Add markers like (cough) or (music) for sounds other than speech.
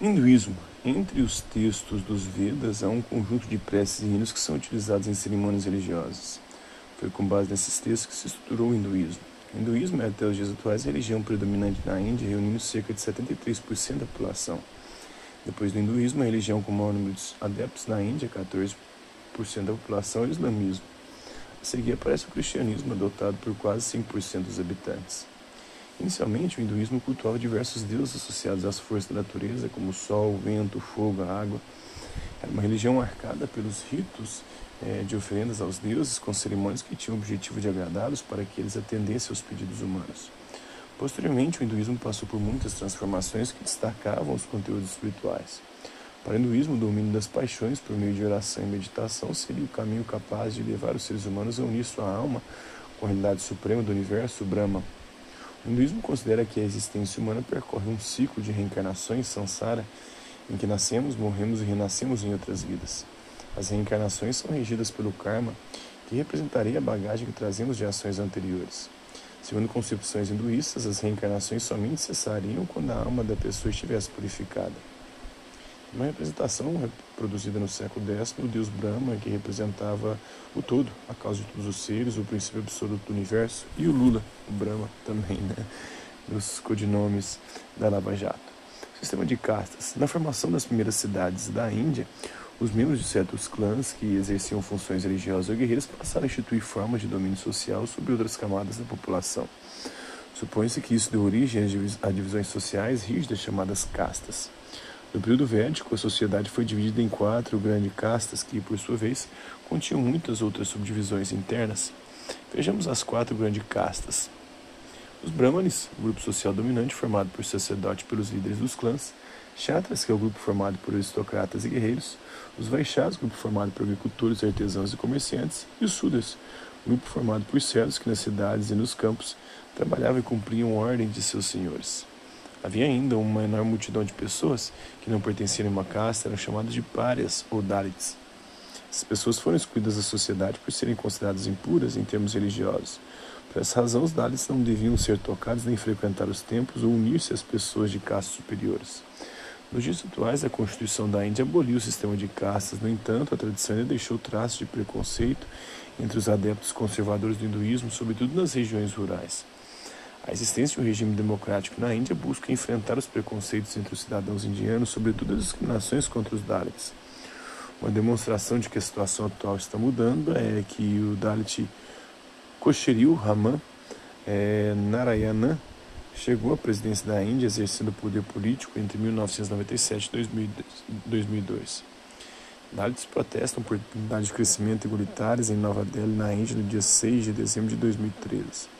Hinduísmo. Entre os textos dos Vedas há um conjunto de preces e hinos que são utilizados em cerimônias religiosas. Foi com base nesses textos que se estruturou o hinduísmo. O hinduísmo é, até os dias atuais, a religião predominante na Índia, reunindo cerca de 73% da população. Depois do hinduísmo, a religião com o maior número de adeptos na Índia, 14% da população, é o islamismo. A seguir aparece o cristianismo, adotado por quase 5% dos habitantes. Inicialmente, o hinduísmo cultuava diversos deuses associados às forças da natureza, como o sol, o vento, o fogo, a água. Era uma religião marcada pelos ritos é, de oferendas aos deuses, com cerimônias que tinham o objetivo de agradá-los para que eles atendessem aos pedidos humanos. Posteriormente, o hinduísmo passou por muitas transformações que destacavam os conteúdos espirituais. Para o hinduísmo, o domínio das paixões por meio de oração e meditação seria o caminho capaz de levar os seres humanos a unir sua alma com a realidade suprema do universo, Brahma. O hinduísmo considera que a existência humana percorre um ciclo de reencarnações, samsara, em que nascemos, morremos e renascemos em outras vidas. As reencarnações são regidas pelo karma, que representaria a bagagem que trazemos de ações anteriores. Segundo concepções hinduístas, as reencarnações somente cessariam quando a alma da pessoa estivesse purificada. Uma representação reproduzida no século X do deus Brahma, que representava o todo, a causa de todos os seres, o princípio absoluto do universo, e o Lula, o Brahma (laughs) também, né? Dos codinomes da Lava Jato. Sistema de castas. Na formação das primeiras cidades da Índia, os membros de certos clãs que exerciam funções religiosas ou guerreiras passaram a instituir formas de domínio social sobre outras camadas da população. Supõe-se que isso deu origem a divisões sociais rígidas chamadas castas. No período védico, a sociedade foi dividida em quatro grandes castas que, por sua vez, continham muitas outras subdivisões internas. Vejamos as quatro grandes castas. Os Brahmanes, grupo social dominante formado por sacerdotes pelos líderes dos clãs, Kshatras, que é o grupo formado por aristocratas e guerreiros, os Vaixás, grupo formado por agricultores, artesãos e comerciantes, e os Sudras, grupo formado por servos que nas cidades e nos campos trabalhavam e cumpriam ordem de seus senhores. Havia ainda uma enorme multidão de pessoas que não pertenciam a uma casta, eram chamadas de párias ou dalits. Essas pessoas foram excluídas da sociedade por serem consideradas impuras em termos religiosos. Por essa razão, os dalits não deviam ser tocados nem frequentar os templos ou unir-se às pessoas de castas superiores. Nos dias atuais, a Constituição da Índia aboliu o sistema de castas, no entanto, a tradição ainda deixou traços de preconceito entre os adeptos conservadores do hinduísmo, sobretudo nas regiões rurais. A existência de um regime democrático na Índia busca enfrentar os preconceitos entre os cidadãos indianos, sobretudo as discriminações contra os Dalits. Uma demonstração de que a situação atual está mudando é que o Dalit Kosheril Raman é, Narayana chegou à presidência da Índia exercendo poder político entre 1997 e 2002. Dalits protestam por oportunidades de crescimento igualitárias em Nova Delhi, na Índia, no dia 6 de dezembro de 2013.